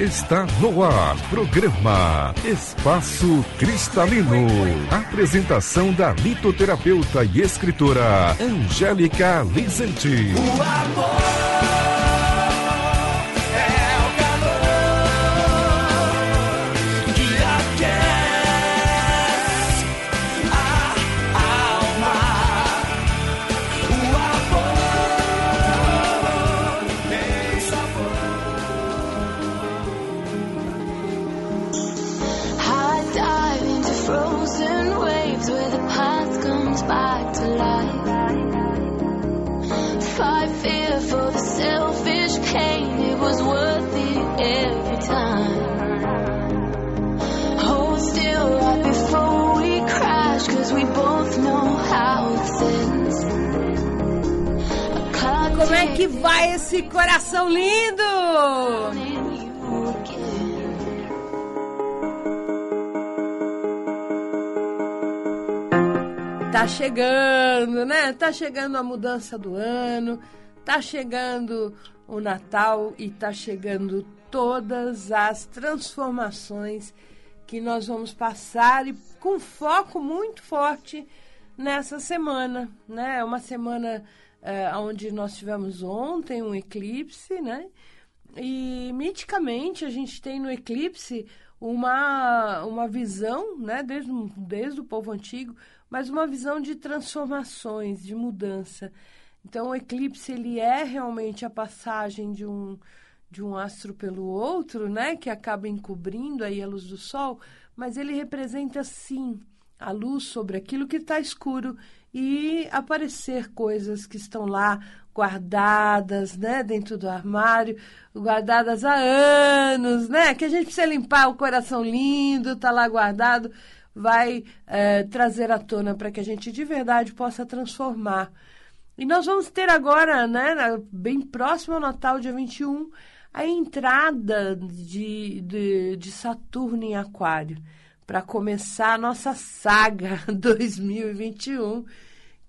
Está no ar, programa Espaço Cristalino. Apresentação da litoterapeuta e escritora Angélica Lizente. O amor. Que vai esse coração lindo? Tá chegando, né? Tá chegando a mudança do ano, tá chegando o Natal e tá chegando todas as transformações que nós vamos passar e com foco muito forte nessa semana, né? É uma semana é, onde nós tivemos ontem um eclipse, né? E miticamente a gente tem no eclipse uma, uma visão, né, desde, desde o povo antigo, mas uma visão de transformações, de mudança. Então o eclipse ele é realmente a passagem de um de um astro pelo outro, né, que acaba encobrindo aí a luz do sol, mas ele representa sim a luz sobre aquilo que está escuro e aparecer coisas que estão lá guardadas, né, dentro do armário, guardadas há anos, né, que a gente precisa limpar o coração lindo, tá lá guardado, vai é, trazer à tona para que a gente de verdade possa transformar. E nós vamos ter agora, né, bem próximo ao Natal, dia 21, a entrada de, de, de Saturno em Aquário para começar a nossa saga 2021,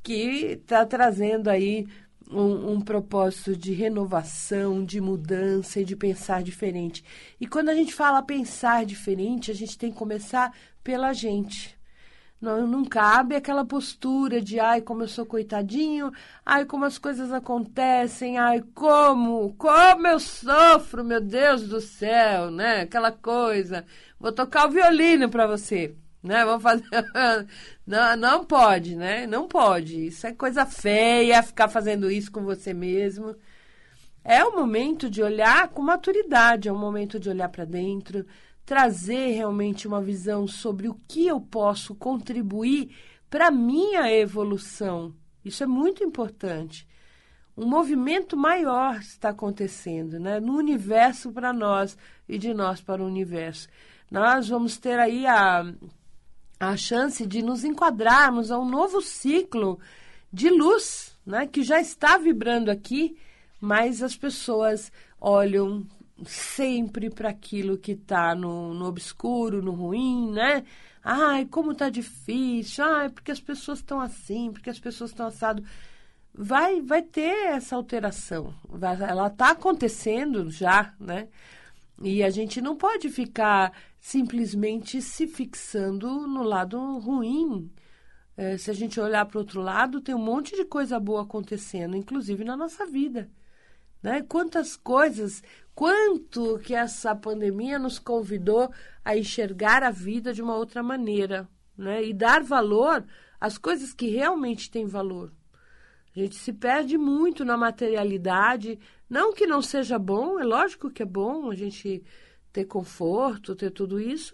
que está trazendo aí um, um, propósito de renovação, de mudança e de pensar diferente. E quando a gente fala pensar diferente, a gente tem que começar pela gente. Não, não cabe aquela postura de ai, como eu sou coitadinho, ai, como as coisas acontecem, ai, como, como eu sofro, meu Deus do céu, né? Aquela coisa. Vou tocar o violino para você, né? Vou fazer. não, não pode, né? Não pode. Isso é coisa feia, ficar fazendo isso com você mesmo. É o momento de olhar com maturidade, é o momento de olhar para dentro trazer realmente uma visão sobre o que eu posso contribuir para a minha evolução. Isso é muito importante. Um movimento maior está acontecendo né? no universo para nós e de nós para o universo. Nós vamos ter aí a, a chance de nos enquadrarmos a um novo ciclo de luz né? que já está vibrando aqui, mas as pessoas olham sempre para aquilo que está no, no obscuro, no ruim, né? Ai, como tá difícil. Ai, porque as pessoas estão assim, porque as pessoas estão assado. Vai, vai ter essa alteração. Vai, ela está acontecendo já, né? E a gente não pode ficar simplesmente se fixando no lado ruim. É, se a gente olhar para o outro lado, tem um monte de coisa boa acontecendo, inclusive na nossa vida. Né? Quantas coisas, quanto que essa pandemia nos convidou a enxergar a vida de uma outra maneira né? e dar valor às coisas que realmente têm valor. A gente se perde muito na materialidade. Não que não seja bom, é lógico que é bom a gente ter conforto, ter tudo isso,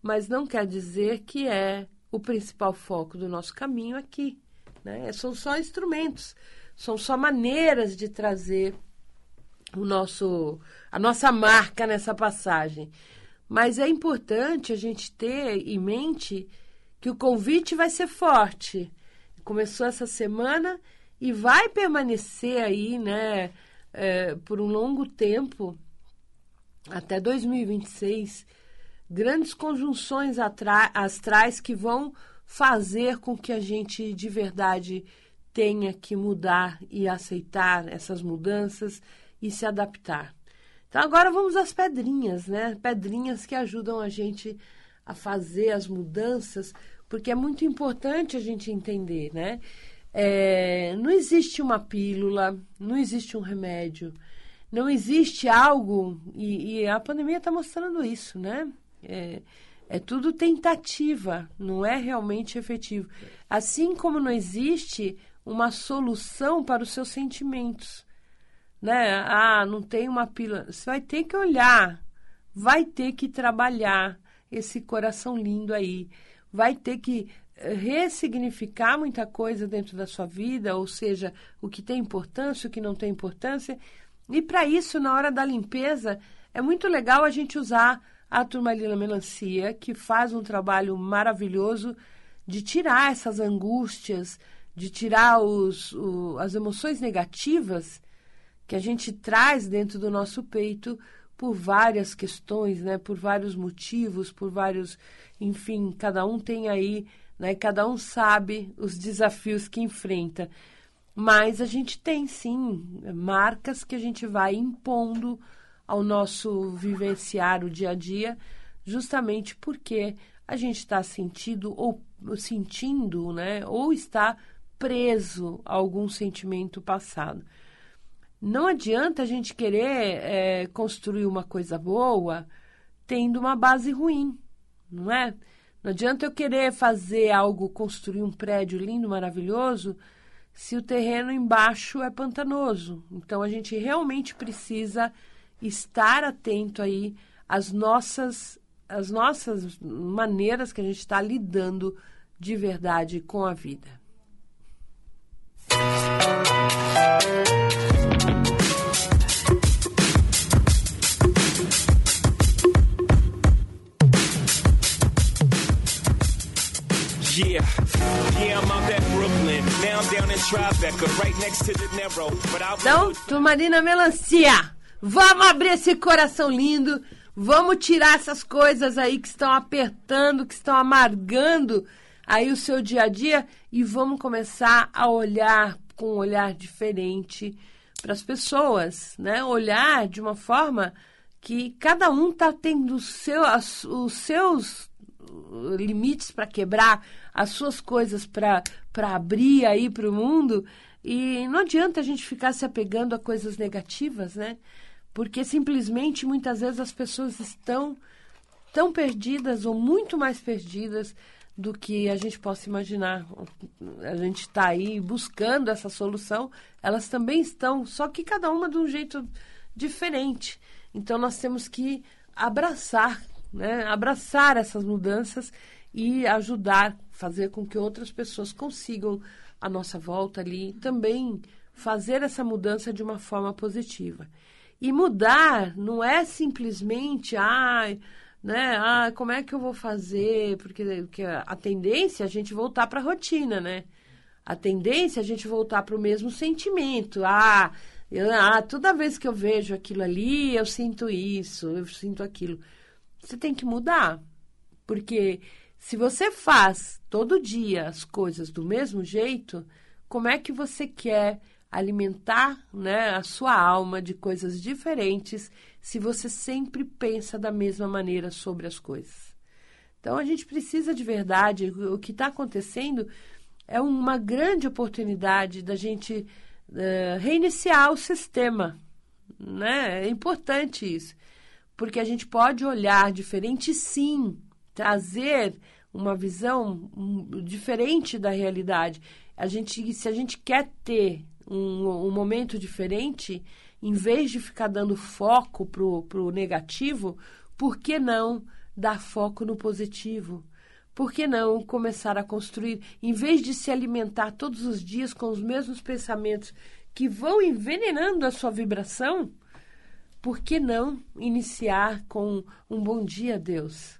mas não quer dizer que é o principal foco do nosso caminho aqui. Né? São só instrumentos, são só maneiras de trazer o nosso, a nossa marca nessa passagem. Mas é importante a gente ter em mente que o convite vai ser forte. Começou essa semana e vai permanecer aí, né, é, por um longo tempo, até 2026, grandes conjunções astrais que vão fazer com que a gente de verdade tenha que mudar e aceitar essas mudanças e se adaptar. Então agora vamos às pedrinhas, né? Pedrinhas que ajudam a gente a fazer as mudanças, porque é muito importante a gente entender, né? É, não existe uma pílula, não existe um remédio, não existe algo, e, e a pandemia está mostrando isso, né? É, é tudo tentativa, não é realmente efetivo. Assim como não existe uma solução para os seus sentimentos. Né? Ah, não tem uma pílula. Você vai ter que olhar, vai ter que trabalhar esse coração lindo aí, vai ter que eh, ressignificar muita coisa dentro da sua vida, ou seja, o que tem importância, o que não tem importância. E para isso, na hora da limpeza, é muito legal a gente usar a turmalina melancia, que faz um trabalho maravilhoso de tirar essas angústias, de tirar os, o, as emoções negativas que a gente traz dentro do nosso peito por várias questões, né? Por vários motivos, por vários, enfim, cada um tem aí, né? Cada um sabe os desafios que enfrenta. Mas a gente tem sim marcas que a gente vai impondo ao nosso vivenciar o dia a dia, justamente porque a gente está sentindo ou sentindo, né? Ou está preso a algum sentimento passado. Não adianta a gente querer é, construir uma coisa boa tendo uma base ruim, não é? Não adianta eu querer fazer algo, construir um prédio lindo, maravilhoso, se o terreno embaixo é pantanoso. Então a gente realmente precisa estar atento aí às nossas, às nossas maneiras que a gente está lidando de verdade com a vida. Yeah, yeah, I'm out at Brooklyn. Now I'm down in Tribeca, right next to the Narrow. But I'll então, Turmalina Melancia, vamos abrir esse coração lindo. Vamos tirar essas coisas aí que estão apertando, que estão amargando aí o seu dia a dia e vamos começar a olhar com um olhar diferente para as pessoas, né? Olhar de uma forma que cada um está tendo seu, as, os seus limites para quebrar, as suas coisas para abrir aí para o mundo. E não adianta a gente ficar se apegando a coisas negativas, né? Porque simplesmente muitas vezes as pessoas estão tão perdidas ou muito mais perdidas do que a gente possa imaginar. A gente está aí buscando essa solução, elas também estão, só que cada uma de um jeito diferente. Então nós temos que abraçar, né? abraçar essas mudanças e ajudar, fazer com que outras pessoas consigam a nossa volta ali também fazer essa mudança de uma forma positiva. E mudar não é simplesmente, ah, né? Ah, como é que eu vou fazer? Porque, porque a tendência é a gente voltar para a rotina, né? A tendência é a gente voltar para o mesmo sentimento. Ah, eu, ah, toda vez que eu vejo aquilo ali, eu sinto isso, eu sinto aquilo. Você tem que mudar. Porque se você faz todo dia as coisas do mesmo jeito, como é que você quer alimentar né, a sua alma de coisas diferentes se você sempre pensa da mesma maneira sobre as coisas? Então a gente precisa de verdade. O que está acontecendo é uma grande oportunidade da gente uh, reiniciar o sistema. Né? É importante isso. Porque a gente pode olhar diferente, sim, trazer uma visão diferente da realidade. A gente, se a gente quer ter um, um momento diferente, em vez de ficar dando foco pro, pro negativo, por que não dar foco no positivo? Por que não começar a construir, em vez de se alimentar todos os dias com os mesmos pensamentos que vão envenenando a sua vibração? Por que não iniciar com um bom dia, Deus?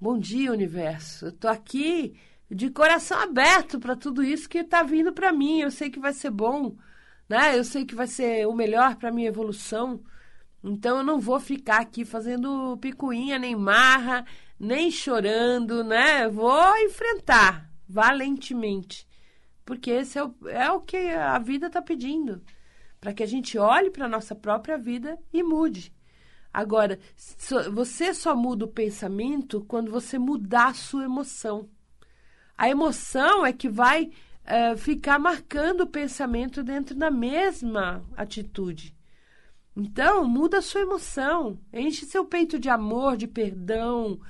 Bom dia, universo. Eu tô aqui de coração aberto para tudo isso que está vindo para mim. Eu sei que vai ser bom, né? Eu sei que vai ser o melhor para minha evolução. Então eu não vou ficar aqui fazendo picuinha, nem marra, nem chorando, né? Vou enfrentar valentemente. Porque esse é o, é o que a vida está pedindo. Para que a gente olhe para a nossa própria vida e mude. Agora, você só muda o pensamento quando você mudar a sua emoção. A emoção é que vai uh, ficar marcando o pensamento dentro da mesma atitude. Então, muda a sua emoção. Enche seu peito de amor, de perdão.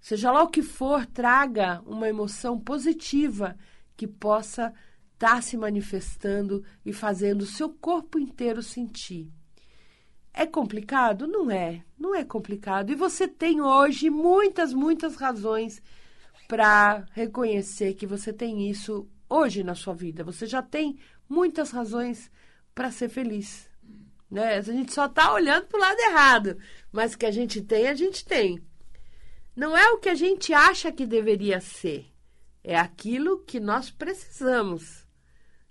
Seja lá o que for, traga uma emoção positiva que possa estar tá se manifestando e fazendo o seu corpo inteiro sentir. É complicado? Não é. Não é complicado. E você tem hoje muitas, muitas razões para reconhecer que você tem isso hoje na sua vida. Você já tem muitas razões para ser feliz. Né? A gente só está olhando para o lado errado. Mas que a gente tem, a gente tem. Não é o que a gente acha que deveria ser. É aquilo que nós precisamos.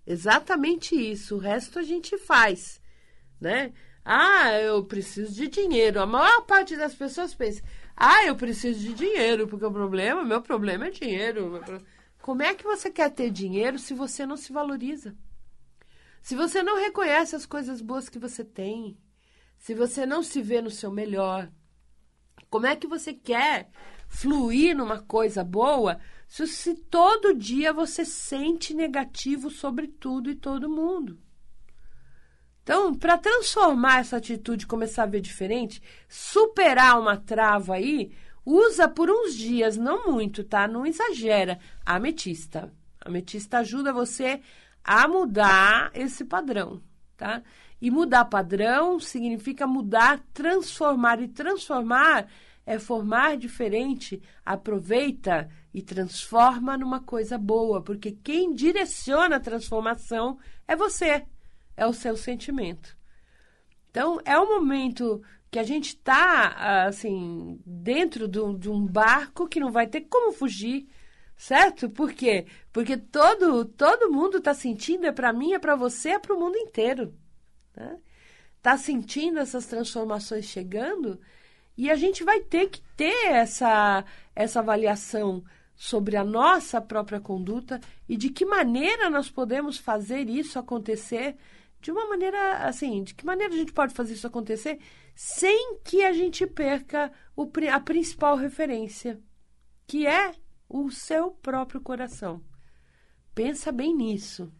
Exatamente isso. O resto a gente faz. Né? Ah, eu preciso de dinheiro. A maior parte das pessoas pensa: ah, eu preciso de dinheiro, porque o problema, meu problema é dinheiro. Como é que você quer ter dinheiro se você não se valoriza? Se você não reconhece as coisas boas que você tem, se você não se vê no seu melhor, como é que você quer fluir numa coisa boa se, se todo dia você sente negativo sobre tudo e todo mundo? Então, para transformar essa atitude começar a ver diferente, superar uma trava aí, usa por uns dias, não muito, tá? Não exagera. A ametista. A ametista ajuda você a mudar esse padrão, tá? E mudar padrão significa mudar, transformar. E transformar é formar diferente. Aproveita e transforma numa coisa boa, porque quem direciona a transformação é você é o seu sentimento. Então, é um momento que a gente está, assim, dentro de um barco que não vai ter como fugir, certo? Por quê? Porque todo, todo mundo está sentindo, é para mim, é para você, é para o mundo inteiro. Né? Tá sentindo essas transformações chegando e a gente vai ter que ter essa, essa avaliação sobre a nossa própria conduta e de que maneira nós podemos fazer isso acontecer de uma maneira assim, de que maneira a gente pode fazer isso acontecer sem que a gente perca o, a principal referência, que é o seu próprio coração. Pensa bem nisso.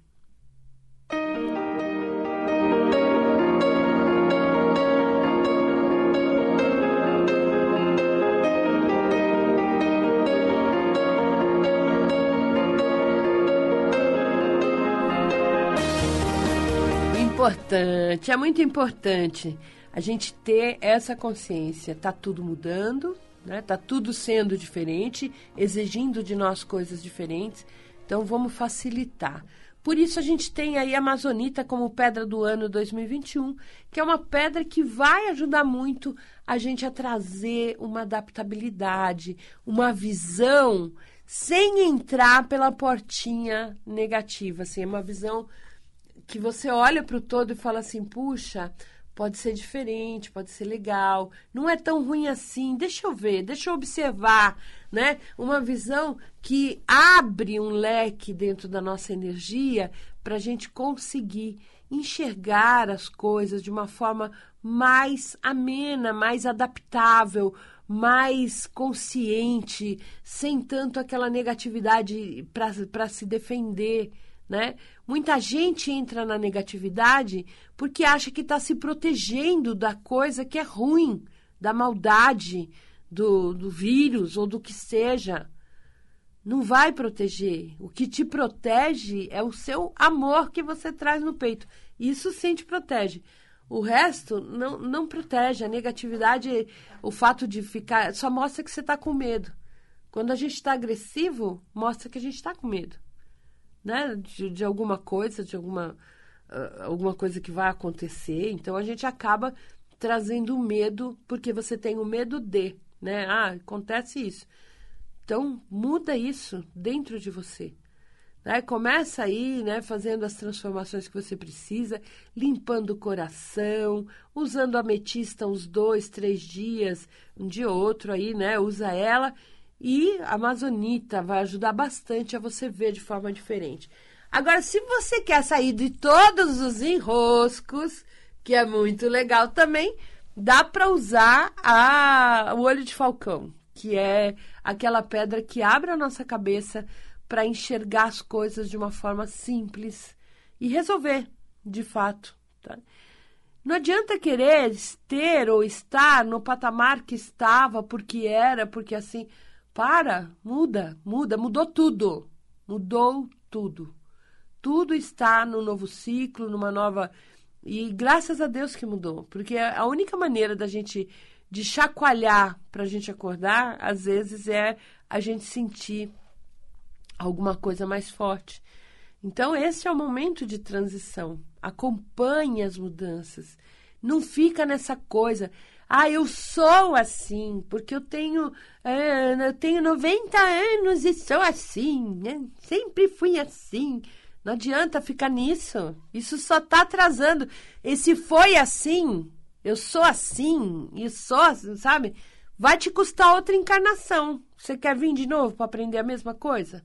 Importante, é muito importante a gente ter essa consciência. Tá tudo mudando, né? Tá tudo sendo diferente, exigindo de nós coisas diferentes. Então vamos facilitar. Por isso a gente tem aí a Amazonita como pedra do ano 2021, que é uma pedra que vai ajudar muito a gente a trazer uma adaptabilidade, uma visão sem entrar pela portinha negativa, assim, é uma visão que você olha para o todo e fala assim: puxa, pode ser diferente, pode ser legal, não é tão ruim assim, deixa eu ver, deixa eu observar, né? Uma visão que abre um leque dentro da nossa energia para a gente conseguir enxergar as coisas de uma forma mais amena, mais adaptável, mais consciente, sem tanto aquela negatividade para se defender né? Muita gente entra na negatividade porque acha que está se protegendo da coisa que é ruim, da maldade, do, do vírus ou do que seja. Não vai proteger. O que te protege é o seu amor que você traz no peito. Isso sim te protege. O resto não, não protege. A negatividade, o fato de ficar. só mostra que você está com medo. Quando a gente está agressivo, mostra que a gente está com medo né, de, de alguma coisa, de alguma, uh, alguma coisa que vai acontecer. Então a gente acaba trazendo medo, porque você tem o medo de, né? Ah, acontece isso. Então muda isso dentro de você. Né? Começa aí, né, fazendo as transformações que você precisa, limpando o coração, usando a ametista uns dois, três dias, um dia ou outro aí, né? Usa ela e a Amazonita vai ajudar bastante a você ver de forma diferente. Agora, se você quer sair de todos os enroscos, que é muito legal também, dá para usar a, o olho de falcão, que é aquela pedra que abre a nossa cabeça para enxergar as coisas de uma forma simples e resolver, de fato. Tá? Não adianta querer ter ou estar no patamar que estava, porque era, porque assim. Para, muda, muda, mudou tudo. Mudou tudo. Tudo está no novo ciclo, numa nova. E graças a Deus que mudou, porque a única maneira da gente de chacoalhar para a gente acordar, às vezes é a gente sentir alguma coisa mais forte. Então, esse é o momento de transição. Acompanhe as mudanças. Não fica nessa coisa. Ah, eu sou assim, porque eu tenho, é, eu tenho 90 anos e sou assim. Né? Sempre fui assim. Não adianta ficar nisso. Isso só está atrasando. Esse foi assim, eu sou assim, e sou, assim, sabe? Vai te custar outra encarnação. Você quer vir de novo para aprender a mesma coisa?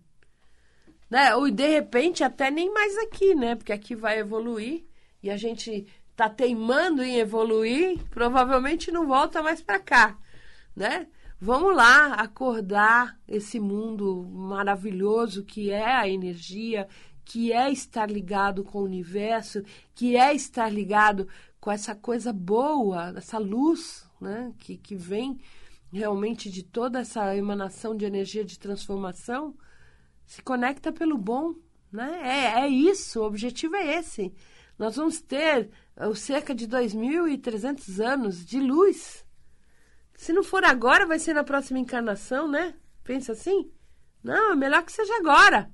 né? Ou de repente até nem mais aqui, né? Porque aqui vai evoluir e a gente tá teimando em evoluir, provavelmente não volta mais para cá, né? Vamos lá acordar esse mundo maravilhoso que é a energia, que é estar ligado com o universo, que é estar ligado com essa coisa boa, essa luz, né? Que, que vem realmente de toda essa emanação de energia de transformação se conecta pelo bom, né? É, é isso, o objetivo é esse. Nós vamos ter uh, cerca de 2.300 anos de luz. Se não for agora, vai ser na próxima encarnação, né? Pensa assim? Não, é melhor que seja agora.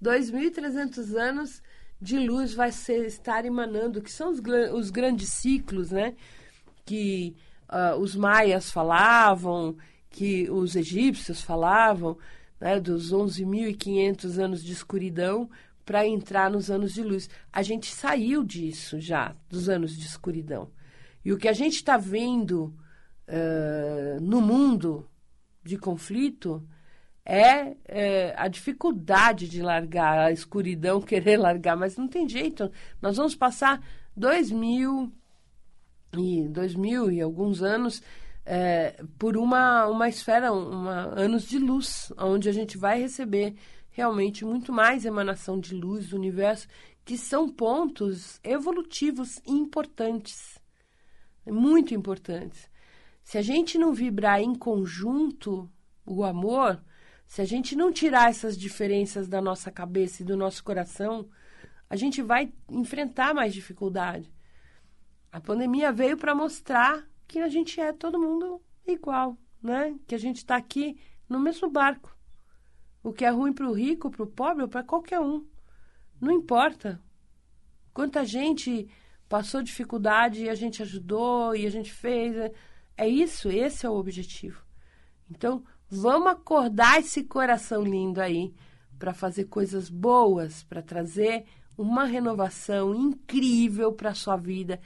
2.300 anos de luz vai ser, estar emanando, que são os, os grandes ciclos, né? Que uh, os maias falavam, que os egípcios falavam, né, dos 11.500 anos de escuridão para entrar nos anos de luz. A gente saiu disso já, dos anos de escuridão. E o que a gente está vendo uh, no mundo de conflito é, é, a dificuldade de largar a escuridão, querer largar, mas não tem jeito. Nós vamos passar dois mil e dois mil e alguns anos é, por uma, uma esfera, uma, anos de luz, onde a gente vai receber realmente muito mais emanação de luz do universo, que são pontos evolutivos importantes, muito importantes. Se a gente não vibrar em conjunto o amor, se a gente não tirar essas diferenças da nossa cabeça e do nosso coração, a gente vai enfrentar mais dificuldade. A pandemia veio para mostrar que a gente é todo mundo igual, né? Que a gente está aqui no mesmo barco. O que é ruim para o rico, para o pobre ou para qualquer um. Não importa. Quanta gente passou dificuldade e a gente ajudou e a gente fez. É, é isso, esse é o objetivo. Então, vamos acordar esse coração lindo aí para fazer coisas boas, para trazer uma renovação incrível para a sua vida.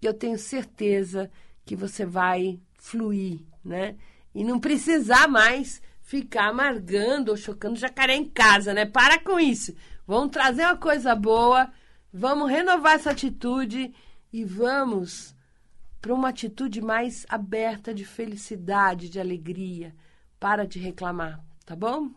Que eu tenho certeza que você vai fluir, né? E não precisar mais ficar amargando ou chocando jacaré em casa, né? Para com isso. Vamos trazer uma coisa boa, vamos renovar essa atitude e vamos para uma atitude mais aberta de felicidade, de alegria. Para de reclamar, tá bom?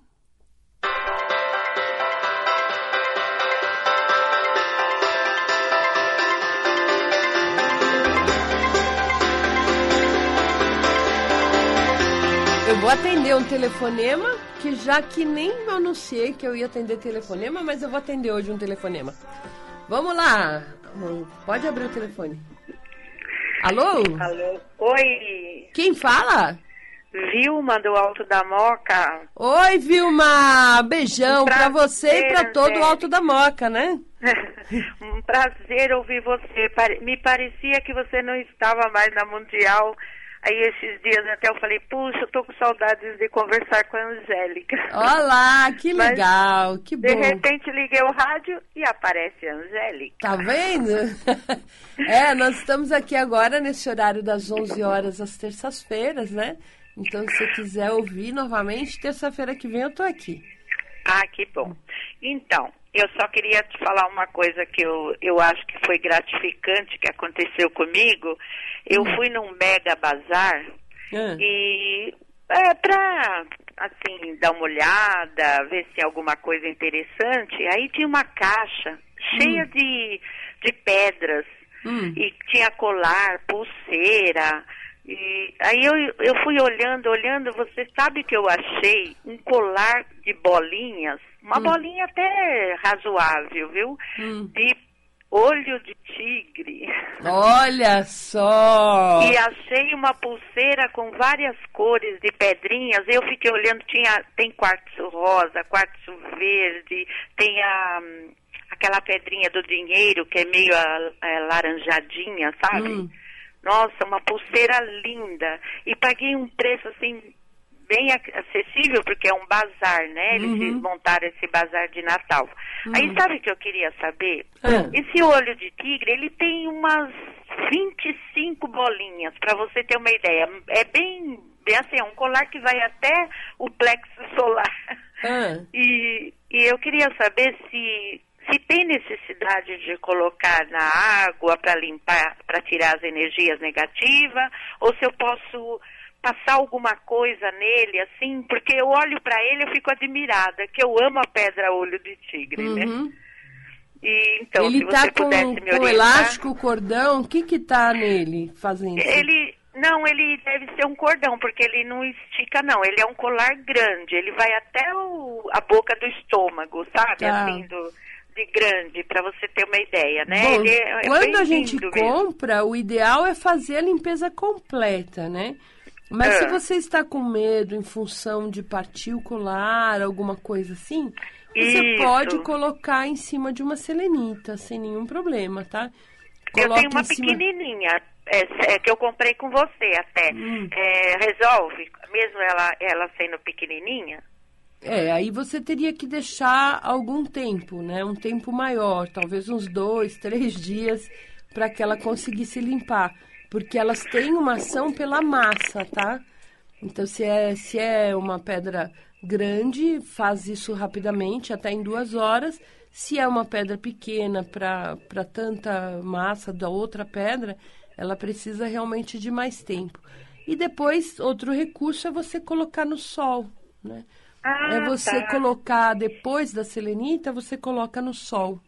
Eu vou atender um telefonema, que já que nem anunciei que eu ia atender telefonema, mas eu vou atender hoje um telefonema. Vamos lá. Pode abrir o telefone. Alô? Alô? Oi. Quem fala? Vilma do Alto da Moca. Oi, Vilma. Beijão um pra você e pra todo o Alto da Moca, né? um prazer ouvir você. Me parecia que você não estava mais na Mundial Aí esses dias até eu falei, puxa, eu tô com saudades de conversar com a Angélica. Olá, que legal, Mas, que bom. De repente liguei o rádio e aparece a Angélica. Tá vendo? é, nós estamos aqui agora nesse horário das 11 horas às terças-feiras, né? Então, se você quiser ouvir novamente, terça-feira que vem eu tô aqui. Ah, que bom. Então, Eu só queria te falar uma coisa que eu, eu acho que foi gratificante que aconteceu comigo. Eu Hum. fui num mega bazar Ah, e é pra assim, dar uma olhada, ver se tem alguma coisa interessante. Aí tinha uma caixa cheia de, de pedras. hum. E tinha colar, pulseira. E aí eu, eu fui olhando, olhando, você sabe que eu achei um colar de bolinhas, uma Hum. bolinha até razoável, viu? Hum. De olho de tigre. Olha só! E achei uma pulseira com várias cores de pedrinhas. Eu fiquei olhando, tinha, tem quartzo rosa, quartzo verde, tem a, aquela pedrinha do dinheiro que é meio a- é, laranjadinha, sabe? Hum. Nossa, uma pulseira linda. E paguei um preço assim bem ac- acessível, porque é um bazar, né? Eles Uhum. montaram esse bazar de Natal. Aí sabe o que eu queria saber? Ah. Esse olho de tigre, ele tem umas 25 bolinhas, para você ter uma ideia. É bem, bem assim, é um colar que vai até o plexo solar. Ah. E, e eu queria saber se, se tem necessidade de colocar na água para limpar, para tirar as energias negativas, ou se eu posso passar alguma coisa nele, assim, porque eu olho para ele e fico admirada, que eu amo a pedra olho de tigre, né? Uhum. E, então, se ele você tá com, pudesse me com orientar... elástico, cordão, o que que tá nele fazendo? Ele, não, ele deve ser um cordão, porque ele não estica, não. Ele é um colar grande, ele vai até o- a boca do estômago, sabe? Tá. Assim, do, de grande, para você ter uma ideia, né? Bom, ele é, é quando a gente lindo mesmo. compra, o ideal é fazer a limpeza completa, né? Mas É. se você está com medo em função de colar, alguma coisa assim, você Isso. pode colocar em cima de uma selenita, sem nenhum problema, tá? Eu Coloca tenho uma cima- pequenininha, é, é, que eu comprei com você até. Hum. É, resolve, mesmo ela, ela sendo pequenininha? É, aí você teria que deixar algum tempo, né? Um tempo maior, talvez uns dois, três dias, para que ela conseguisse limpar. Porque elas têm uma ação pela massa, tá? Então, se é, se é uma pedra grande, faz isso rapidamente, até em duas horas. Se é uma pedra pequena para tanta massa da outra pedra, ela precisa realmente de mais tempo. E depois, outro recurso é você colocar no sol, né? Ah, é você tá. colocar depois da selenita, você coloca no sol.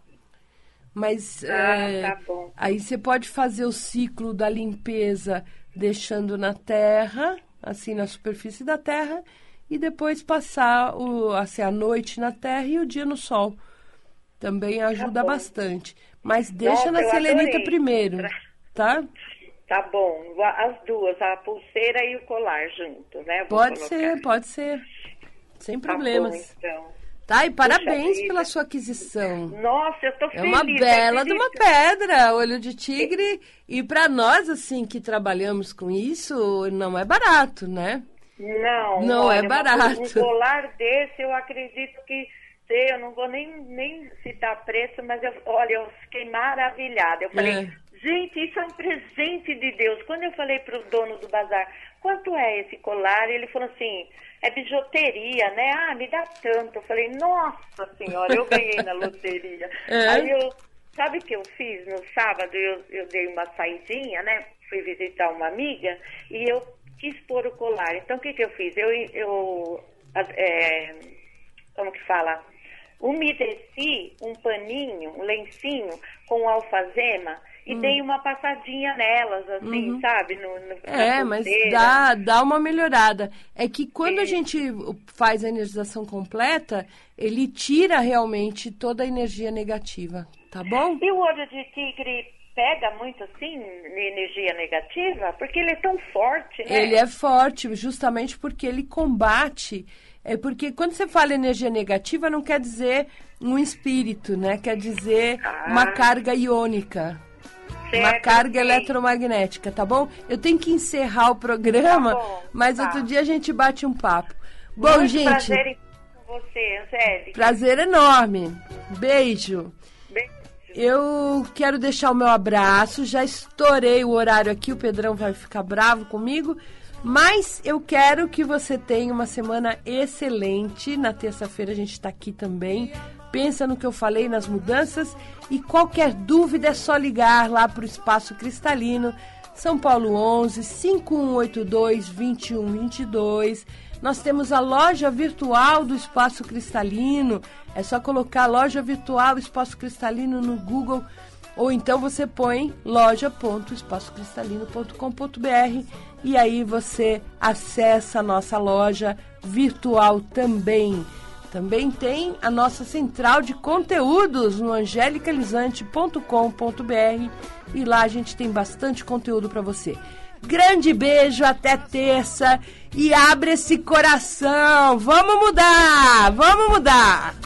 Mas Ah, é, tá aí você pode fazer o ciclo da limpeza deixando na terra, assim na superfície da terra, e depois passar o, assim, a noite na terra e o dia no sol. Também ajuda bom. bastante. Mas deixa Nossa, na selenita adorei. primeiro, tá? Tá bom, as duas, a pulseira e o colar junto, né? Pode colocar. ser, pode ser. Sem Tá bom, problemas. então. Tá? E parabéns vida. pela sua aquisição. Nossa, eu tô É feliz. uma bela de uma pedra, olho de tigre. E para nós, assim, que trabalhamos com isso, não é barato, né? Não, Não olha, é barato. Um colar desse, eu acredito que sei, eu não vou nem, nem citar preço, mas eu, olha, eu fiquei maravilhada. Eu falei, É. gente, isso é um presente de Deus. Quando eu falei pro dono do bazar, quanto é esse colar? Ele falou assim, é bijuteria, né? Ah, me dá tanto. Eu falei, nossa senhora, eu ganhei na loteria. É. Aí eu, sabe o que eu fiz no sábado? Eu, eu dei uma saidinha, né? Fui visitar uma amiga e eu quis pôr o colar. Então, o que, que eu fiz? Eu, eu é, como que fala? Umedeci um paninho, um lencinho com alfazema e dei uma passadinha nelas, assim, Uhum. sabe? No, no, É, mas dá, dá uma melhorada. É que quando a gente faz a energização completa, ele tira realmente toda a energia negativa, tá bom? E o olho de tigre pega muito assim, energia negativa? Porque ele é tão forte, né? Ele é forte, justamente porque ele combate. É porque quando você fala energia negativa, não quer dizer um espírito, né? Quer dizer uma Ah. carga iônica. Uma Certo, carga ok. eletromagnética, tá bom? Eu tenho que encerrar o programa, Tá bom, mas tá. outro dia a gente bate um papo. Bom, Muito gente, prazer prazer, em com você, Angélica. enorme. Beijo. Beijo. Eu quero deixar o meu abraço. Já estourei o horário aqui, o Pedrão vai ficar bravo comigo. Mas eu quero que você tenha uma semana excelente. Na terça-feira a gente está aqui também pensa no que eu falei nas mudanças e qualquer dúvida é só ligar lá para o Espaço Cristalino, São Paulo 11 5182 2122. Nós temos a loja virtual do Espaço Cristalino. É só colocar loja virtual Espaço Cristalino no Google ou então você põe loja.espacocristalino.com.br e aí você acessa a nossa loja virtual também. Também tem a nossa central de conteúdos no angelicalizante.com.br e lá a gente tem bastante conteúdo para você. Grande beijo, até terça e abre esse coração. Vamos mudar, vamos mudar.